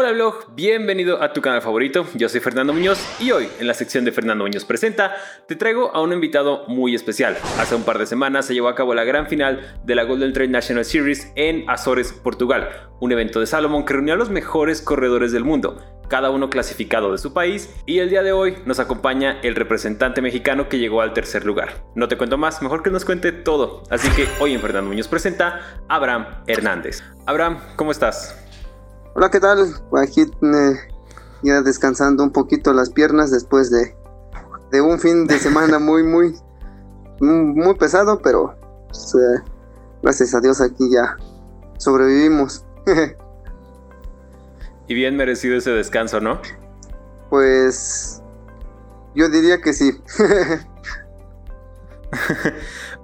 Hola blog, bienvenido a tu canal favorito, yo soy Fernando Muñoz y hoy en la sección de Fernando Muñoz Presenta te traigo a un invitado muy especial. Hace un par de semanas se llevó a cabo la gran final de la Golden Trail National Series en Azores, Portugal, un evento de Salomon que reunió a los mejores corredores del mundo, cada uno clasificado de su país y el día de hoy nos acompaña el representante mexicano que llegó al tercer lugar. No te cuento más, mejor que nos cuente todo, así que hoy en Fernando Muñoz Presenta Abraham Hernández. Abraham, ¿cómo estás? Hola, ¿qué tal? Aquí eh, ya descansando un poquito las piernas después de, de un fin de semana muy, muy, muy pesado, pero pues, eh, gracias a Dios aquí ya sobrevivimos. y bien merecido ese descanso, ¿no? Pues yo diría que sí.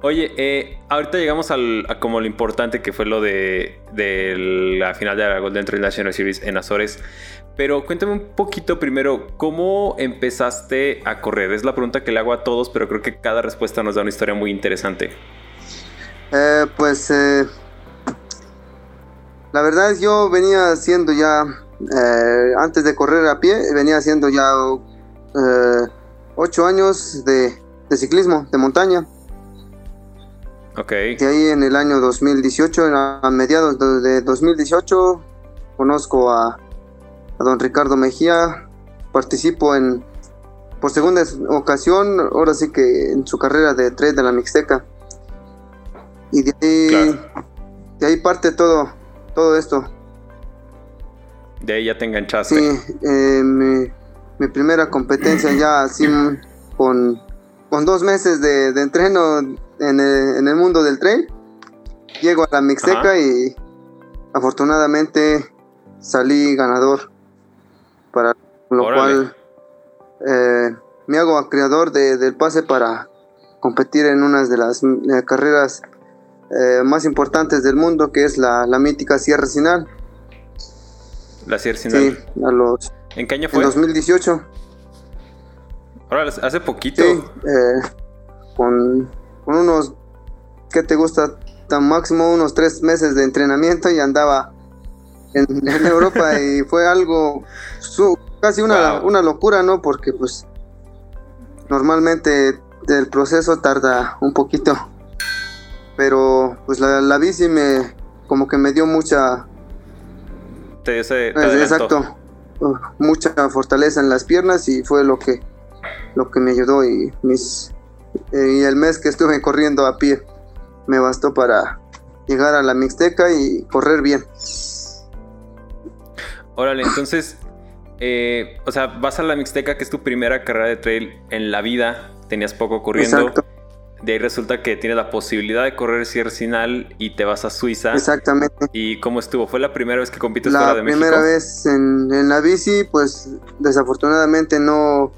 Oye, eh, ahorita llegamos al, a como lo importante que fue lo de, la final de la Golden Trail National Series en Azores. Pero cuéntame un poquito primero, ¿cómo empezaste a correr? Es la pregunta que le hago a todos, pero creo que cada respuesta nos da una historia muy interesante. Eh, pues eh, la verdad es yo venía haciendo ya, antes de correr a pie, venía haciendo ya ocho años de ciclismo, de montaña. Ok. De ahí en el año 2018, a mediados de 2018, conozco a, don Ricardo Mejía, participo en, por segunda ocasión, ahora sí que en su carrera de tres de la Mixteca. Y de ahí, de ahí parte todo, todo esto. De ahí ya te enganchaste. Sí, eh, mi, mi, primera competencia ya así con, con dos meses de, de entreno en el, mundo del tren. Llego a la Mixteca y afortunadamente salí ganador. Para lo cual eh, me hago acreedor del pase para competir en una de las eh, carreras eh, más importantes del mundo, que es la, mítica Sierra Sinal. La Sierra Sinal. Sí, a los, ¿En qué año fue? En 2018. Ahora, hace poquito. Sí, con con unos, ¿qué te gusta? Tan máximo unos tres meses de entrenamiento y andaba en, Europa y fue algo casi una, una locura, ¿no? Porque pues normalmente el proceso tarda un poquito, pero pues la, bici me como que me dio mucha... Te, exacto, mucha fortaleza en las piernas y fue lo que lo que me ayudó y mis y el mes que estuve corriendo a pie me bastó para llegar a la Mixteca y correr bien. Órale, entonces, eh, o sea, vas a la Mixteca, que es tu primera carrera de trail en la vida, tenías poco corriendo. Exacto. De ahí resulta que tienes la posibilidad de correr Sierra Sinal y te vas a Suiza. Exactamente. ¿Y cómo estuvo? ¿Fue la primera vez que compites fuera de México? La primera vez en, en, la bici, pues desafortunadamente no,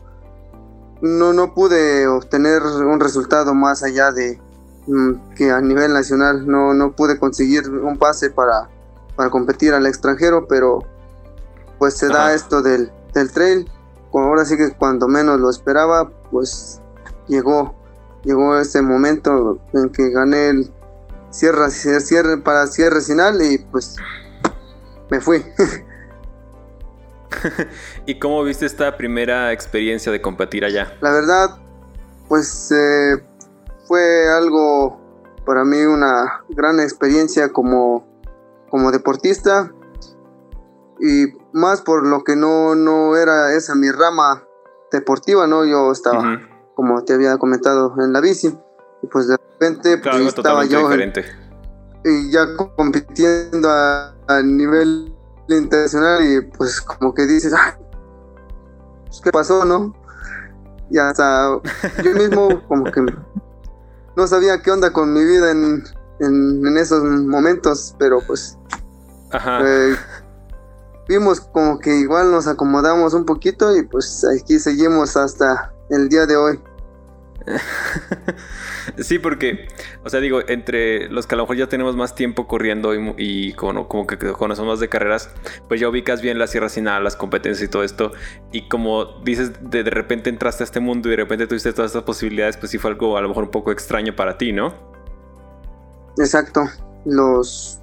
no, no pude obtener un resultado más allá de mm, que a nivel nacional no, no pude conseguir un pase para, para competir al extranjero, pero pues se da esto del, del trail. Ahora sí que cuando menos lo esperaba, pues llegó, llegó ese momento en que gané el cierre, cierre para cierre final y pues me fui. ¿Y cómo viste esta primera experiencia de competir allá? La verdad, pues eh, fue algo para mí una gran experiencia como, como deportista y más por lo que no, no era esa mi rama deportiva, ¿no? Yo estaba, como te había comentado, en la bici y pues de repente pues, estaba yo y ya compitiendo a, a nivel internacional y pues como que dices, pues, ¿qué pasó, no? Y hasta yo mismo como que no sabía qué onda con mi vida en, en, esos momentos, pero pues eh, vimos como que igual nos acomodamos un poquito y pues aquí seguimos hasta el día de hoy. sí, porque, o sea, digo, entre los que a lo mejor ya tenemos más tiempo corriendo y, como, como, que conocemos más de carreras, pues ya ubicas bien la Sierra Sinal, las competencias y todo esto. Y como dices, de, repente entraste a este mundo y de repente tuviste todas estas posibilidades, pues sí fue algo a lo mejor un poco extraño para ti, ¿no? Exacto. Los,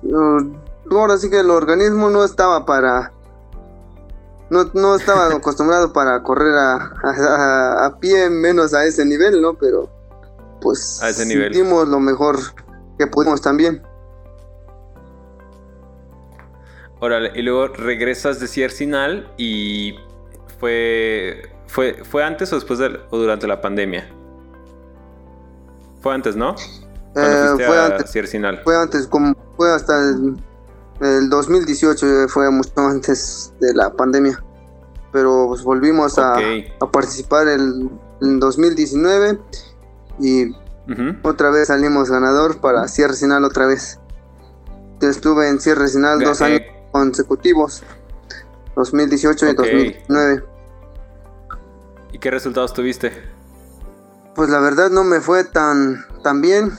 ahora sí que el organismo no estaba para no, no estaba acostumbrado para correr a, a, pie, menos a ese nivel, ¿no? Pero pues a ese nivel. hicimos lo mejor que pudimos también. Órale, y luego regresas de Ciercinal y fue, fue, fue antes o después de, o durante la pandemia. Fue antes, ¿no? Eh, fue antes. Fue antes, como fue hasta el el 2018 fue mucho antes de la pandemia, pero pues volvimos a, participar en, 2019 y otra vez salimos ganador para Sierra Sinal otra vez. estuve en Sierra Sinal dos años consecutivos, 2018 y 2019. ¿Y qué resultados tuviste? Pues la verdad no me fue tan, tan bien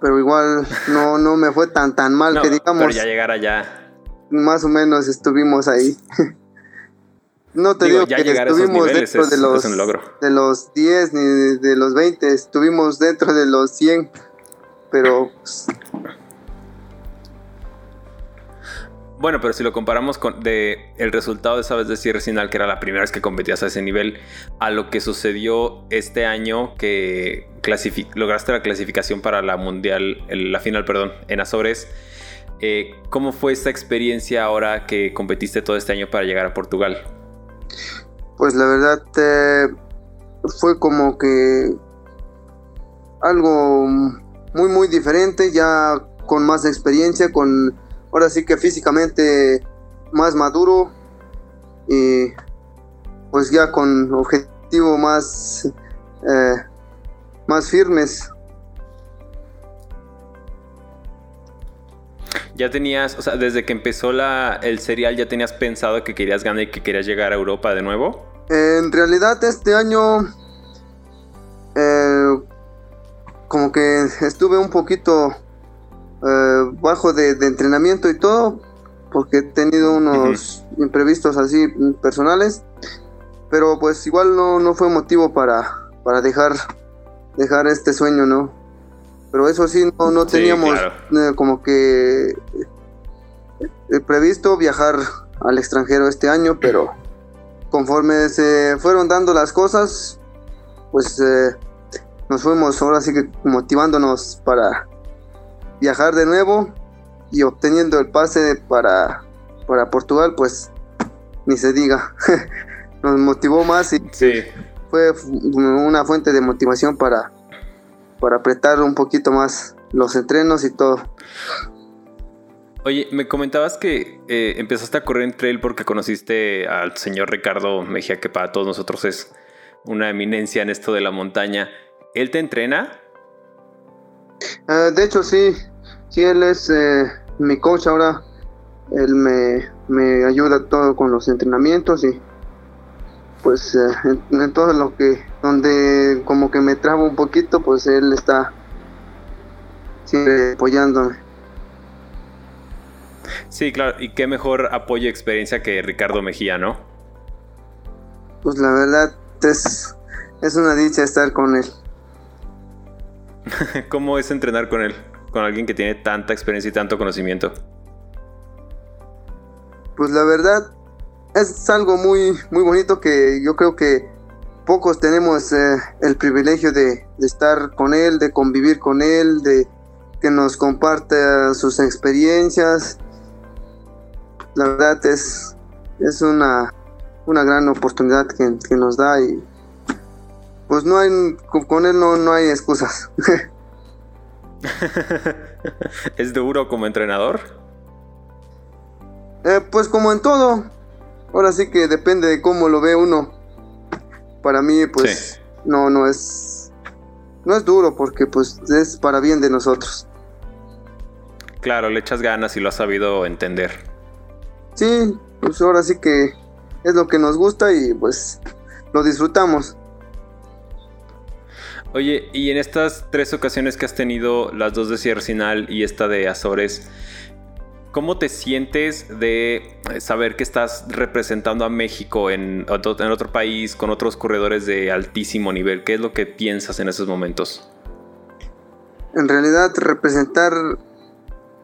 pero igual no, no me fue tan tan mal que digamos. Pero ya llegar allá. Más o menos estuvimos ahí. no te digo, que estuvimos dentro de los de los 10 ni de, los 20, estuvimos dentro de los 100, pero pues, Bueno, pero si lo comparamos con de el resultado de esa vez de Sierra Sinal, que era la primera vez que competías a ese nivel, a lo que sucedió este año que lograste la clasificación para la mundial, la final, perdón, en Azores. Eh, ¿Cómo fue esta experiencia ahora que competiste todo este año para llegar a Portugal? Pues la verdad eh, fue como que algo muy muy diferente, ya con más experiencia, con ahora sí que físicamente más maduro y pues ya con objetivo más eh, más firmes. Ya tenías o sea desde que empezó la, el serial ya tenías pensado que querías ganar y que querías llegar a Europa de nuevo en realidad este año eh, como que estuve un poquito eh, bajo de, entrenamiento y todo, porque he tenido unos imprevistos así personales, pero pues igual no, no fue motivo para, para dejar, dejar este sueño, ¿no? Pero eso sí, no, no teníamos eh, como que eh, previsto viajar al extranjero este año, pero conforme se fueron dando las cosas, pues nos fuimos ahora sí que motivándonos para viajar de nuevo y obteniendo el pase para, para Portugal, pues ni se diga. Nos motivó más y fue una fuente de motivación para, para apretar un poquito más los entrenos y todo. Oye, me comentabas que eh, empezaste a correr en trail porque conociste al señor Ricardo Mejía, que para todos nosotros es una eminencia en esto de la montaña. ¿Él te entrena? Ah, de hecho, sí, sí, él es eh, mi coach ahora. Él me, me, ayuda todo con los entrenamientos y pues eh, en, todo lo que, donde como que me trabo un poquito, pues él está siempre apoyándome. Sí, claro, y qué mejor apoyo y experiencia que Ricardo Mejía, ¿no? Pues la verdad es, es una dicha estar con él. ¿Cómo es entrenar con él? Con alguien que tiene tanta experiencia y tanto conocimiento. Pues la verdad es algo muy, muy bonito que yo creo que pocos tenemos eh, el privilegio de, estar con él, de convivir con él, de que nos comparte sus experiencias. La verdad es, es una, una gran oportunidad que, que nos da y pues no hay, con él no, no hay excusas. ¿Es duro como entrenador? Eh, pues como en todo. Ahora sí que depende de cómo lo ve uno. Para mí, pues no, no es. No es duro porque pues es para bien de nosotros. Claro, le echas ganas y lo has sabido entender. Sí, pues ahora sí que es lo que nos gusta y pues lo disfrutamos. Oye, y en estas tres ocasiones que has tenido, las dos de Sierra Sinal y esta de Azores, ¿cómo te sientes de saber que estás representando a México en otro país con otros corredores de altísimo nivel? ¿Qué es lo que piensas en esos momentos? En realidad, representar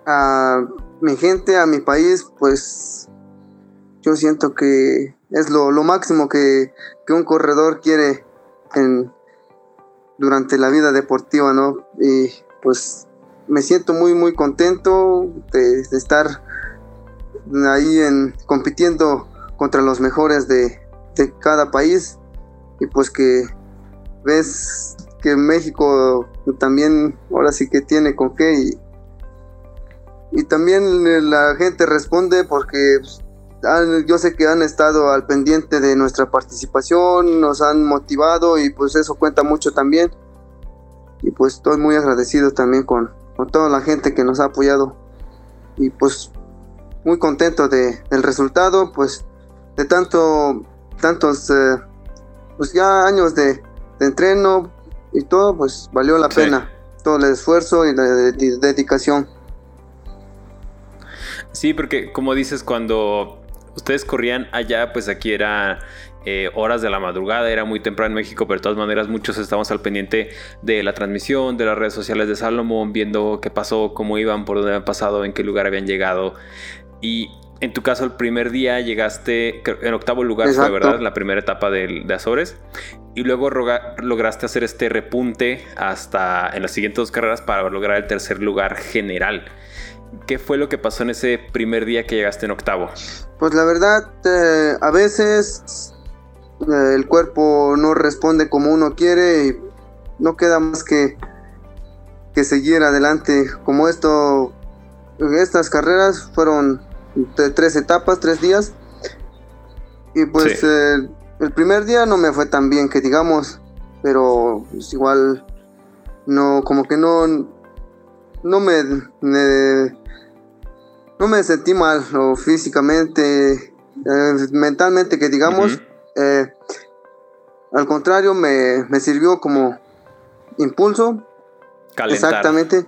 a mi gente, a mi país, pues yo siento que es lo, máximo que, un corredor quiere en, durante la vida deportiva, ¿no? Y pues me siento muy, muy contento de, estar ahí en, compitiendo contra los mejores de, de cada país y pues que ves que México también ahora sí que tiene con qué y, y también la gente responde porque pues, yo sé que han estado al pendiente de nuestra participación, nos han motivado y pues eso cuenta mucho también. Y pues estoy muy agradecido también con, toda la gente que nos ha apoyado. Y pues muy contento de, del resultado, pues de tanto, tantos, eh, pues ya años de, entreno y todo, pues valió la pena todo el esfuerzo y la dedicación. Sí, porque como dices, cuando ustedes corrían allá, pues aquí era eh, horas de la madrugada, era muy temprano en México, pero de todas maneras muchos estábamos al pendiente de la transmisión, de las redes sociales de Salomón, viendo qué pasó, cómo iban, por dónde habían pasado, en qué lugar habían llegado. Y en tu caso, el primer día llegaste en octavo lugar, fue verdad, la primera etapa de, Azores. Y luego lograste hacer este repunte hasta en las siguientes dos carreras para lograr el tercer lugar general. ¿Qué fue lo que pasó en ese primer día que llegaste en octavo? Pues la verdad, eh, a veces eh, el cuerpo no responde como uno quiere y no queda más que, que seguir adelante. Como esto, estas carreras fueron de tres etapas, tres días. Y pues eh, el primer día no me fue tan bien que digamos, pero pues, igual no, como que no, no me, no me sentí mal o físicamente, eh, mentalmente que digamos. Eh, al contrario, me, sirvió como impulso. Exactamente.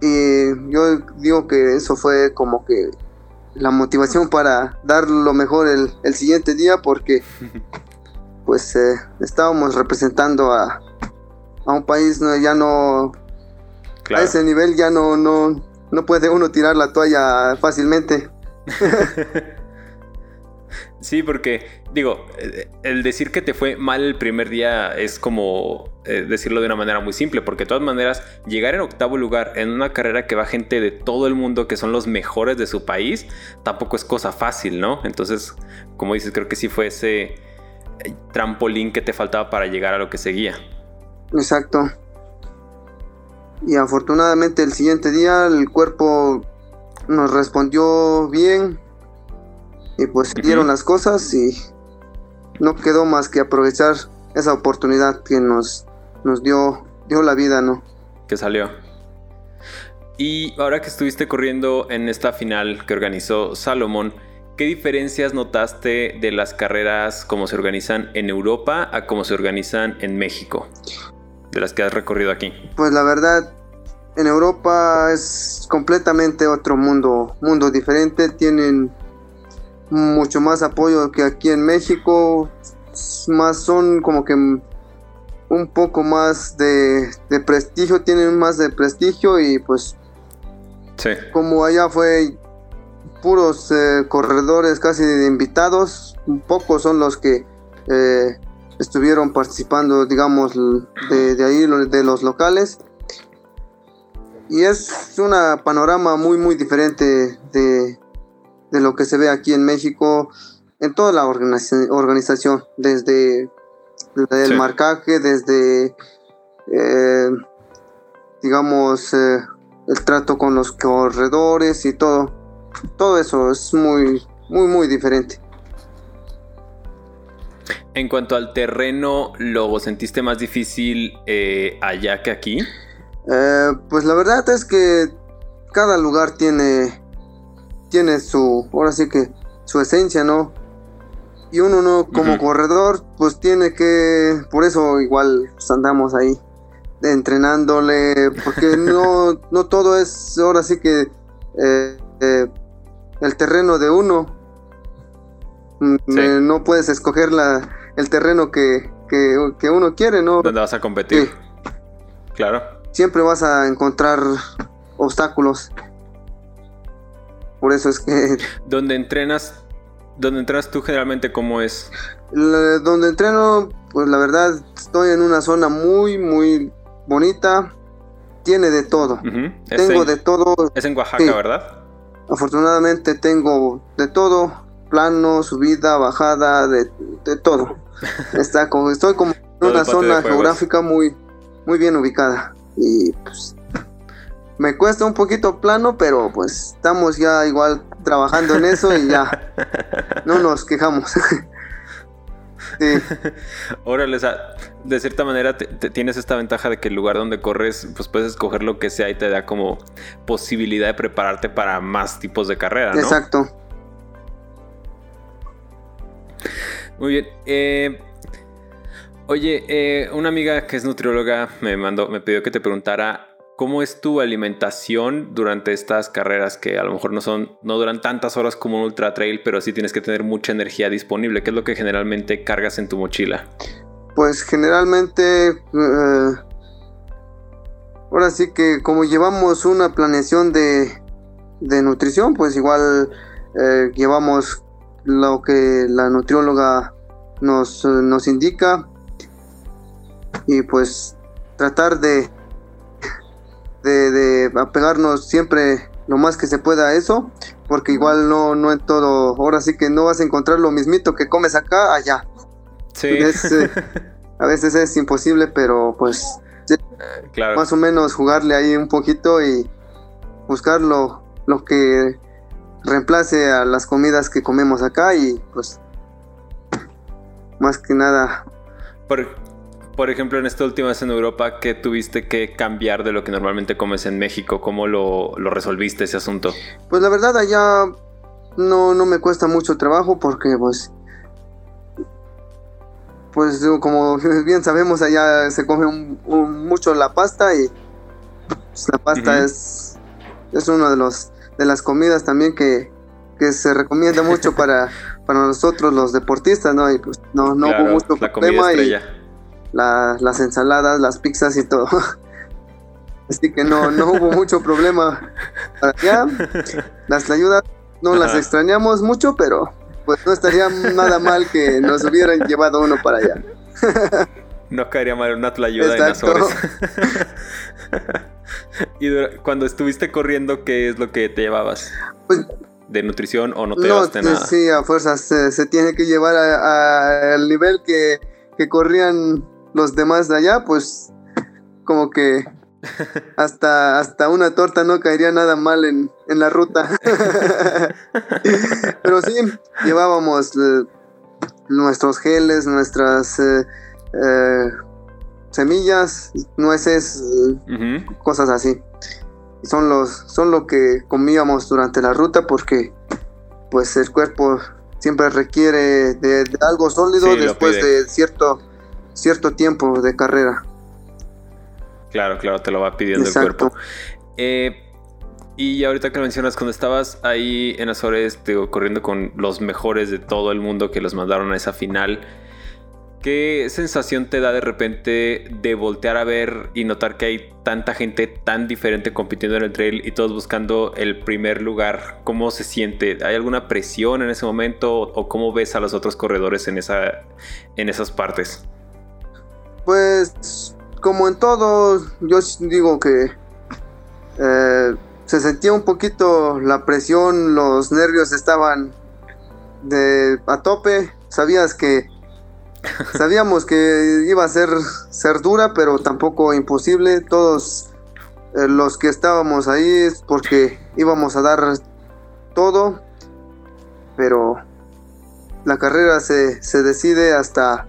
Y yo digo que eso fue como que la motivación para dar lo mejor el, siguiente día porque pues eh, estábamos representando a, a un país ¿no? ya no a ese nivel ya no, no, no puede uno tirar la toalla fácilmente. sí, porque digo, eh, el decir que te fue mal el primer día es como eh, decirlo de una manera muy simple, porque de todas maneras, llegar en octavo lugar en una carrera que va gente de todo el mundo que son los mejores de su país, tampoco es cosa fácil, ¿no? Entonces, como dices, creo que sí fue ese eh, trampolín que te faltaba para llegar a lo que seguía. Exacto y afortunadamente el siguiente día el cuerpo nos respondió bien y pues se dieron las cosas y no quedó más que aprovechar esa oportunidad que nos, nos dio, dio la vida, ¿no? Que salió. Y ahora que estuviste corriendo en esta final que organizó Salomón, ¿qué diferencias notaste de las carreras como se organizan en Europa a como se organizan en México? De las que has recorrido aquí? Pues la verdad, en Europa es completamente otro mundo, mundo diferente. Tienen mucho más apoyo que aquí en México. Más son como que un poco más de, prestigio, tienen más de prestigio y pues sí. como allá fue puros eh, corredores casi de invitados, pocos son los que eh, estuvieron participando, digamos, de, ahí, de los locales. Y es una panorama muy, muy diferente de, lo que se ve aquí en México, en toda la organización, desde el marcaje, desde, eh, digamos, eh, el trato con los corredores y todo. Todo eso es muy, muy, muy diferente. En cuanto al terreno, ¿lo sentiste más difícil eh, allá que aquí? Eh, pues la verdad es que cada lugar tiene, tiene su, ahora sí que su esencia, ¿no? Y uno no, como corredor, pues tiene que, por eso igual pues, andamos ahí entrenándole, porque no, no todo es ahora sí que eh, el terreno de uno. Mm, no puedes escoger la, el terreno que, uno quiere, ¿no? ¿Dónde vas a competir? Claro. Siempre vas a encontrar obstáculos. Por eso es que... ¿Dónde entrenas? ¿Dónde entrenas tú generalmente cómo es? donde entreno, pues la verdad estoy en una zona muy, muy bonita. Tiene de todo. Tengo de todo. Es en Oaxaca, ¿verdad? Afortunadamente tengo de todo. Plano, subida, bajada, de, de todo. Está como, estoy como en una zona geográfica muy, muy bien ubicada. Y pues me cuesta un poquito plano, pero pues estamos ya igual trabajando en eso y ya no nos quejamos. sí. Órale, de cierta manera tienes esta ventaja de que el lugar donde corres, pues puedes escoger lo que sea y te da como posibilidad de prepararte para más tipos de carrera, ¿no? Exacto. Muy bien. Eh, oye, eh, una amiga que es nutrióloga me mandó, me pidió que te preguntara ¿Cómo es tu alimentación durante estas carreras que a lo mejor no son, no duran tantas horas como un ultra trail, pero sí tienes que tener mucha energía disponible? ¿Qué es lo que generalmente cargas en tu mochila? Pues generalmente, eh, ahora sí que como llevamos una planeación de, nutrición, pues igual eh, llevamos lo que la nutrióloga nos, nos indica y pues tratar de de, apegarnos siempre lo más que se pueda a eso, porque igual no, no en todo, ahora sí que no vas a encontrar lo mismito que comes acá, allá. Sí. Eh, a veces es imposible, pero pues claro. más o menos jugarle ahí un poquito y buscar lo, lo que reemplace a las comidas que comemos acá y pues más que nada. Por, por ejemplo, en esta última vez en Europa, ¿qué tuviste que cambiar de lo que normalmente comes en México? ¿Cómo lo, resolviste ese asunto? Pues la verdad allá no, no me cuesta mucho trabajo porque pues pues como bien sabemos allá se come mucho la pasta y pues, la pasta es es una de los de las comidas también que, se recomienda mucho para, para nosotros los deportistas no y pues no no hubo mucho problema y las ensaladas, las pizzas y todo. Así que no, no hubo mucho problema para allá. Las ayudas no las extrañamos mucho, pero pues no estaría nada mal que nos hubieran llevado uno para allá. No caería mal una tlayuda en Azores. y cuando estuviste corriendo, ¿qué es lo que te llevabas? Pues, ¿De nutrición o no te llevaste nada? Sí, a fuerzas se, tiene que llevar al nivel que, que corrían los demás de allá, pues como que hasta, hasta una torta no caería nada mal en, la ruta. Pero sí, llevábamos eh, nuestros geles, nuestras eh, eh, semillas, nueces, cosas así. Son, los, son lo que comíamos durante la ruta porque pues el cuerpo siempre requiere de, algo sólido después de cierto cierto tiempo de carrera. Claro, claro, te lo va pidiendo el cuerpo. Eh, y ahorita que mencionas, cuando estabas ahí en Azores corriendo con los mejores de todo el mundo que los mandaron a esa final, ¿qué sensación te da de repente de voltear a ver y notar que hay tanta gente tan diferente compitiendo en el trail y todos buscando el primer lugar? ¿Cómo se siente? ¿Hay alguna presión en ese momento o cómo ves a los otros corredores en, esa, en esas partes? Pues como en todo, yo digo que eh, se sentía un poquito la presión, los nervios estaban de a tope. Sabías que sabíamos que iba a ser ser dura, pero tampoco imposible. Todos eh, los que estábamos ahí es porque íbamos a dar todo, pero la carrera se, se decide hasta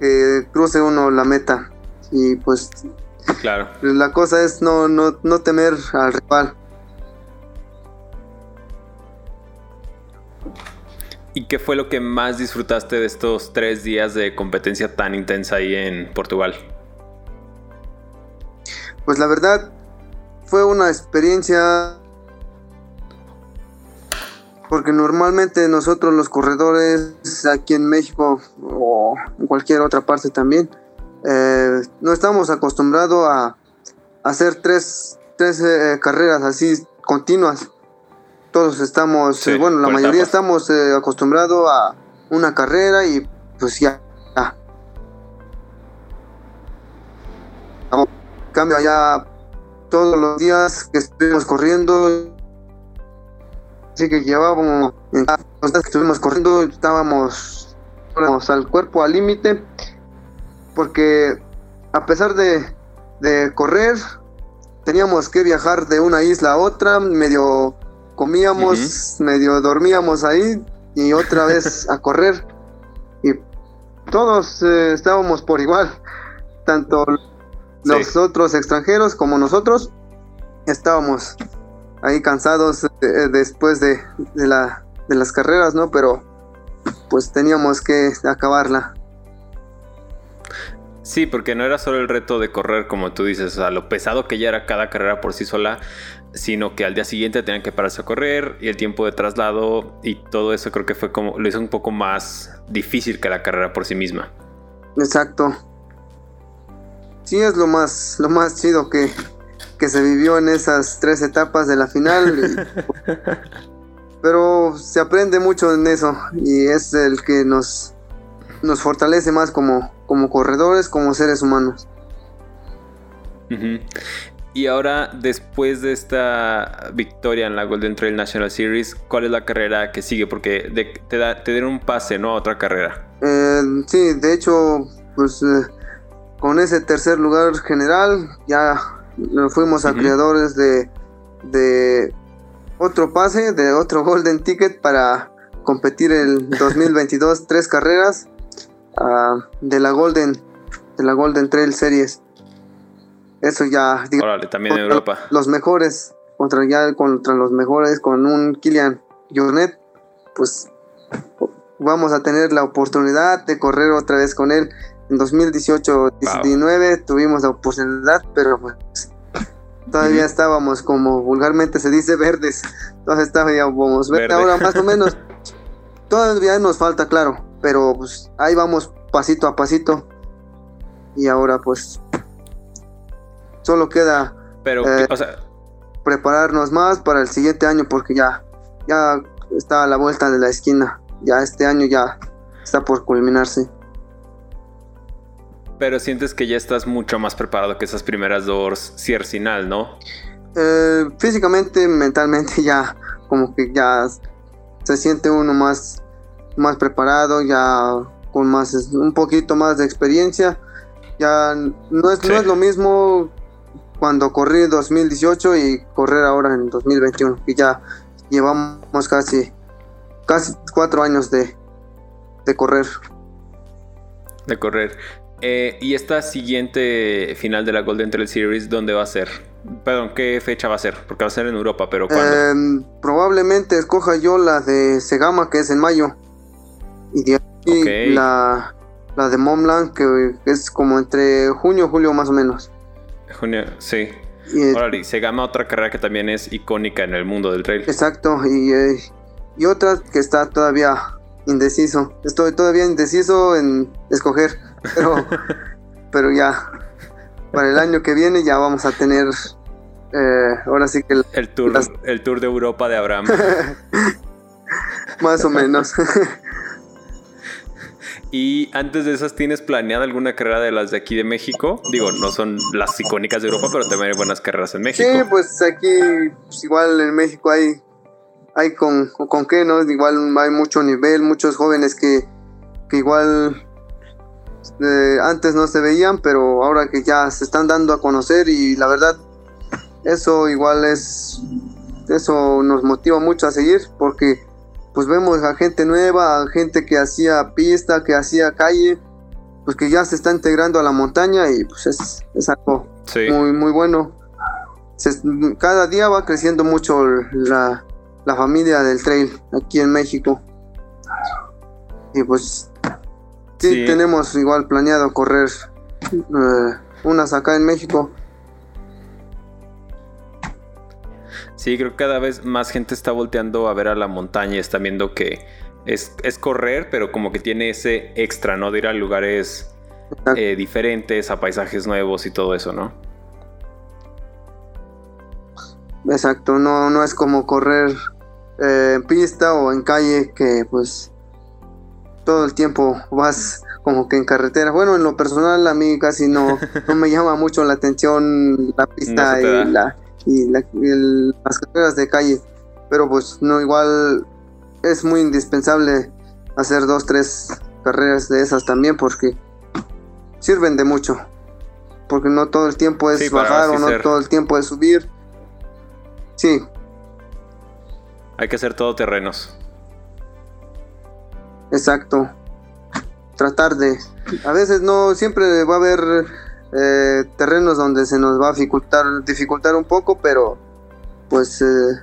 que cruce uno la meta. Y pues claro. la cosa es no, no, no temer al rival. ¿Y qué fue lo que más disfrutaste de estos tres días de competencia tan intensa ahí en Portugal? Pues la verdad fue una experiencia porque normalmente nosotros los corredores aquí en México o en cualquier otra parte también, eh, no estamos acostumbrados a, hacer tres, tres eh, carreras así continuas. Todos estamos, eh, bueno, la mayoría estamos eh, acostumbrados a una carrera y pues ya. Cambio allá todos los días que estuvimos corriendo. Así que llevábamos, los días que estuvimos corriendo, estábamos, estábamos al cuerpo al límite, porque a pesar de, de correr, teníamos que viajar de una isla a otra, medio comíamos, medio dormíamos ahí y otra vez a correr. Y todos eh, estábamos por igual, tanto los otros extranjeros como nosotros estábamos ahí cansados eh, después de, la, de las carreras, ¿no? Pero pues teníamos que acabarla. Sí, porque no era solo el reto de correr, como tú dices, o sea, lo pesado que ya era cada carrera por sí sola, sino que al día siguiente tenían que pararse a correr y el tiempo de traslado y todo eso creo que fue como, lo hizo un poco más difícil que la carrera por sí misma. Exacto. Sí, es lo más, lo más chido que, que se vivió en esas tres etapas de la final. pero se aprende mucho en eso y es el que nos, nos fortalece más como, como corredores, como seres humanos. Y ahora, después de esta victoria en la Golden Trail National Series, ¿cuál es la carrera que sigue? Porque te, da, te dieron un pase, ¿no? A otra carrera. Eh, sí, de hecho, pues eh, con ese tercer lugar general ya fuimos a creadores de, de otro pase, de otro Golden Ticket para competir el 2022 tres carreras de la Golden de la Golden Trail Series. Eso ya también en Europa. Los mejores contra ya contra los mejores con un Kilian Jornet, pues vamos a tener la oportunidad de correr otra vez con él. En 2018-19 tuvimos la oportunidad, pero pues todavía estábamos como vulgarmente se dice verdes. Entonces estábamos verde. ahora más o menos. todavía nos falta, claro, pero pues ahí vamos pasito a pasito. Y ahora pues solo queda pero eh, prepararnos más para el siguiente año porque ya ya está a la vuelta de la esquina. Ya este año ya está por culminarse. Pero sientes que ya estás mucho más preparado que esas primeras dos Ciercinal, ¿no? Eh, físicamente, mentalmente ya como que ya se siente uno más más preparado, ya con más un poquito más de experiencia. Ya no es, no es lo mismo cuando corrí 2018 y correr ahora en 2021, y ya llevamos casi casi cuatro años de, de correr. De correr. Eh, y esta siguiente final de la Golden Trail Series, ¿dónde va a ser? Perdón, ¿qué fecha va a ser? Porque va a ser en Europa, pero ¿cuándo? Em, probablemente escoja yo la de Segama, que es en mayo. Y de ahí la, la de Momland, que es como entre junio julio más o menos. Junio, sí. Y, Segama, otra carrera que también es icónica en el mundo del trail. Exacto, y, eh, y otra que está todavía indeciso. Estoy todavía indeciso en escoger, pero, pero ya, para el año que viene ya vamos a tener, eh, ahora sí que... El, tour, el tour de Europa de Abraham. Más o menos. Y antes de esas, ¿tienes planeada alguna carrera de las de aquí de México? Digo, no son las icónicas de Europa, pero también hay buenas carreras en México. Sí, pues aquí, pues igual en México hay, hay con, con qué, ¿no? Igual hay mucho nivel, muchos jóvenes que, que igual eh, antes no se veían, pero ahora que ya se están dando a conocer y la verdad, eso igual es, eso nos motiva mucho a seguir porque pues vemos a gente nueva, a gente que hacía pista, que hacía calle, pues que ya se está integrando a la montaña y pues es, algo muy, muy bueno. cada día va creciendo mucho la, familia del trail aquí en México. Y pues sí, tenemos igual planeado correr eh, unas acá en México Sí, creo que cada vez más gente está volteando a ver a la montaña y está viendo que es, correr, pero como que tiene ese extra, ¿no? De ir a lugares eh, diferentes, a paisajes nuevos y todo eso, ¿no? Exacto, no, no es como correr eh, en pista o en calle que pues todo el tiempo vas como que en carretera. Bueno, en lo personal a mí casi no, no me llama mucho la atención la pista y, la, y, las carreras de calle. Pero pues no, igual es muy indispensable hacer dos, tres carreras de esas también porque sirven de mucho. Porque no todo el tiempo es bajar o no todo el tiempo es subir. Sí. Hay que hacer todo terrenos. Exacto. Tratar de... A veces no, siempre va a haber eh, terrenos donde se nos va a dificultar, dificultar un poco, pero pues eh,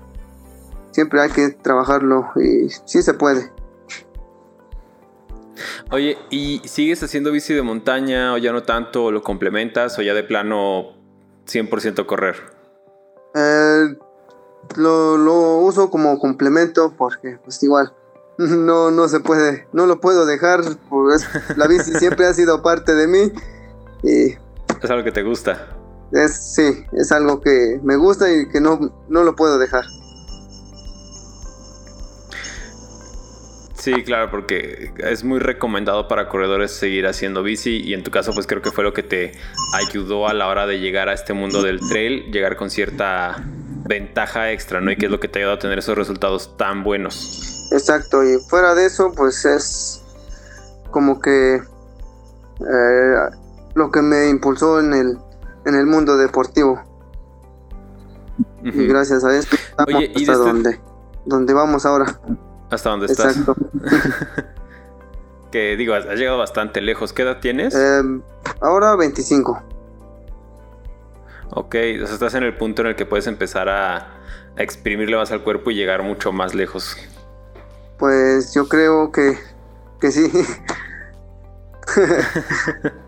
siempre hay que trabajarlo y sí se puede. Oye, ¿y sigues haciendo bici de montaña o ya no tanto? ¿O lo complementas o ya de plano 100% correr? Eh, lo, uso como complemento porque pues igual no, no se puede, no lo puedo dejar, pues la bici siempre ha sido parte de mí y... Es algo que te gusta. Es, sí, es algo que me gusta y que no, no lo puedo dejar. Sí, claro, porque es muy recomendado para corredores seguir haciendo bici y en tu caso pues creo que fue lo que te ayudó a la hora de llegar a este mundo del trail, llegar con cierta ventaja extra, ¿no? Y que es lo que te ayuda a tener esos resultados tan buenos. Exacto, y fuera de eso pues es como que eh, lo que me impulsó en el, en el mundo deportivo. Y gracias a esto estamos hasta este donde, donde vamos ahora. Hasta dónde estás. Exacto. que digo, has llegado bastante lejos. ¿Qué edad tienes? Em, ahora 25. Ok, o sea, estás en el punto en el que puedes empezar a, a exprimirle más al cuerpo y llegar mucho más lejos. Pues yo creo que, que sí.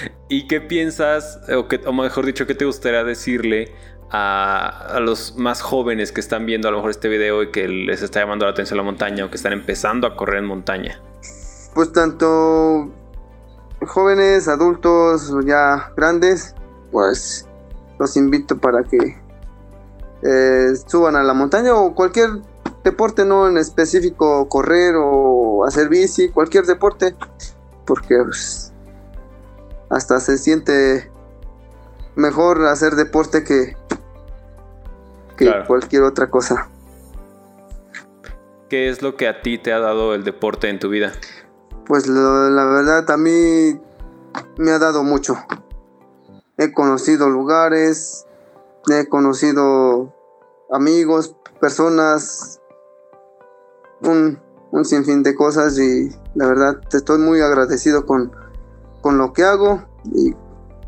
¿Y qué piensas, o, mejor dicho, qué te gustaría decirle a, los más jóvenes que están viendo a lo mejor este video y que les está llamando la atención la montaña o que están empezando a correr en montaña? Pues tanto jóvenes, adultos, ya grandes, pues los invito para que eh, suban a la montaña o cualquier deporte, no en específico correr o hacer bici, cualquier deporte, porque pues, hasta se siente mejor hacer deporte que, que cualquier otra cosa. ¿Qué es lo que a ti te ha dado el deporte en tu vida? Pues la verdad a mí me ha dado mucho. He conocido lugares, he conocido amigos, personas, un, un sinfín de cosas y la verdad estoy muy agradecido con, con lo que hago y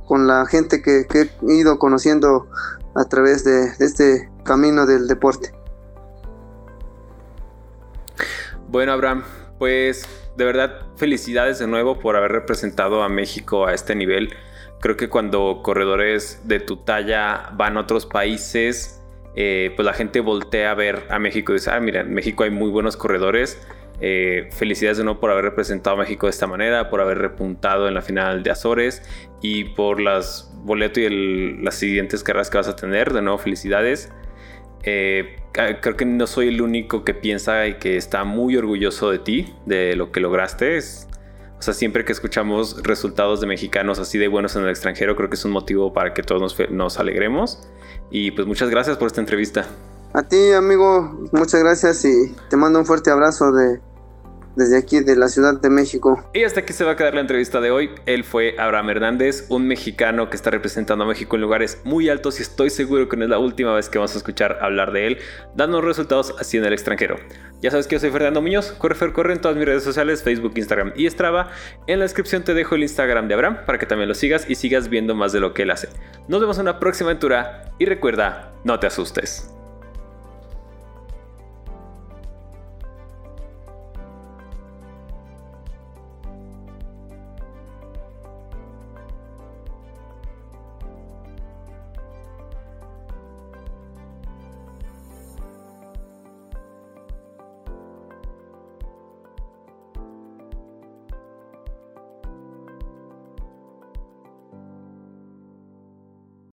con la gente que, he ido conociendo a través de, este camino del deporte. Bueno, Abraham, pues de verdad felicidades de nuevo por haber representado a México a este nivel. Creo que cuando corredores de tu talla van a otros países, eh, pues la gente voltea a ver a México y dice, ah, mira, en México hay muy buenos corredores. Eh, felicidades de nuevo por haber representado a México de esta manera, por haber repuntado en la final de Azores y por las boleto y las siguientes carreras que vas a tener. De nuevo, felicidades. Eh, creo que no soy el único que piensa y que está muy orgulloso de ti, de lo que lograste. o sea, siempre que escuchamos resultados de mexicanos así de buenos en el extranjero, creo que es un motivo para que todos nos, nos alegremos. Y pues muchas gracias por esta entrevista. A ti, amigo, muchas gracias y te mando un fuerte abrazo de desde aquí de la Ciudad de México. Y hasta aquí se va a quedar la entrevista de hoy. Él fue Abraham Hernández, un mexicano que está representando a México en lugares muy altos y estoy seguro que no es la última vez que vamos a escuchar hablar de él, dando resultados así en el extranjero. Ya sabes que yo soy Fernando Muñoz, corre Fer Corre en todas mis redes sociales, Facebook, Instagram y Strava. En la descripción te dejo el Instagram de Abraham para que también lo sigas y sigas viendo más de lo que él hace. Nos vemos en una próxima aventura y recuerda, no te asustes.